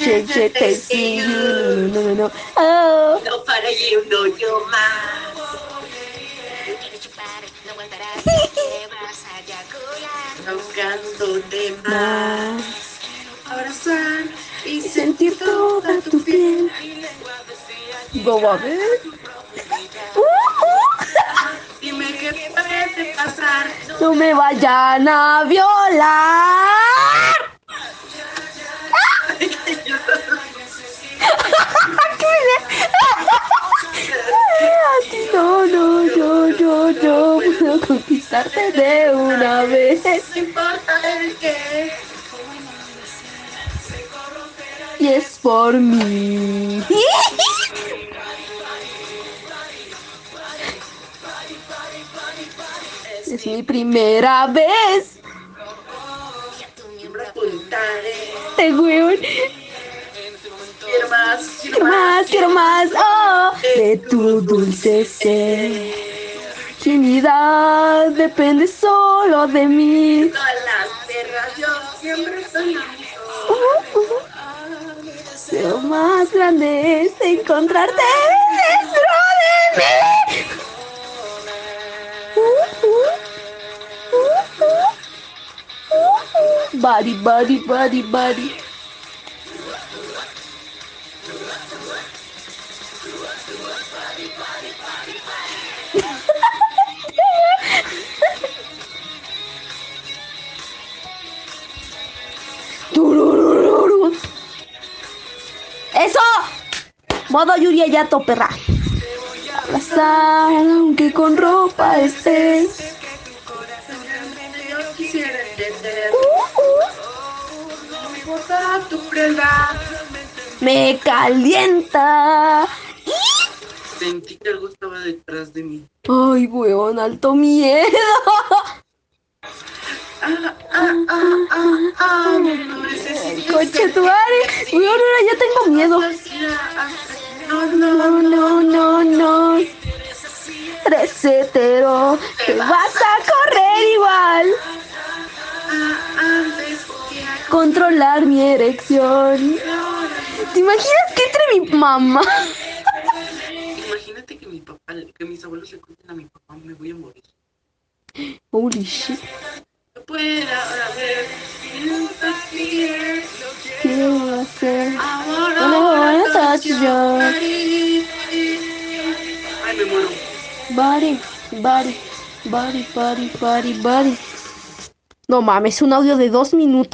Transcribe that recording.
No, no, no, no. Oh. No para you, no yo más. Buscándote más. Abrazar y Sentir toda tu piel. Go a ver. Uh, uh. Dime qué puede pasar. No me vayan a violar. Conquistarte de una vez. No importa el qué. Y es por mí. Es mi primera vez. Te weón. Quiero más, Quiero más, quiero más. Oh, de tu dulce ser. Trinidad depende solo de mí. Las perras, yo siempre amigo. Uh, uh. Lo más grande es encontrarte dentro de mí. Uh, uh. Uh, uh. Uh, uh. Body, body, body, body. ¡Eso! Modo Yuria Yato, perra. Abrazar, aunque con ropa estés. Realmente yo quisiera entender. Uh, uh. Me calienta. Sentí que algo estaba detrás de mí. Ay, weón, alto miedo. Ah, ah, ah, ah, ah, Coche tu madre. Weón, ahora ya tengo miedo. No, no, No, no, no, hetero. Te vas a correr igual. Controlar mi erección. ¿Te imaginas que entre mi mamá? Imagínate que mi papá, que mis abuelos le cuenten a mi papá, me voy a morir. Holy shit. No pueda ahora ver. ¿Qué voy a hacer? Ahora No me ahora voy a touch yo. Ay, me muero. Body, body, body, body, body, body. No mames, un audio de dos minutos.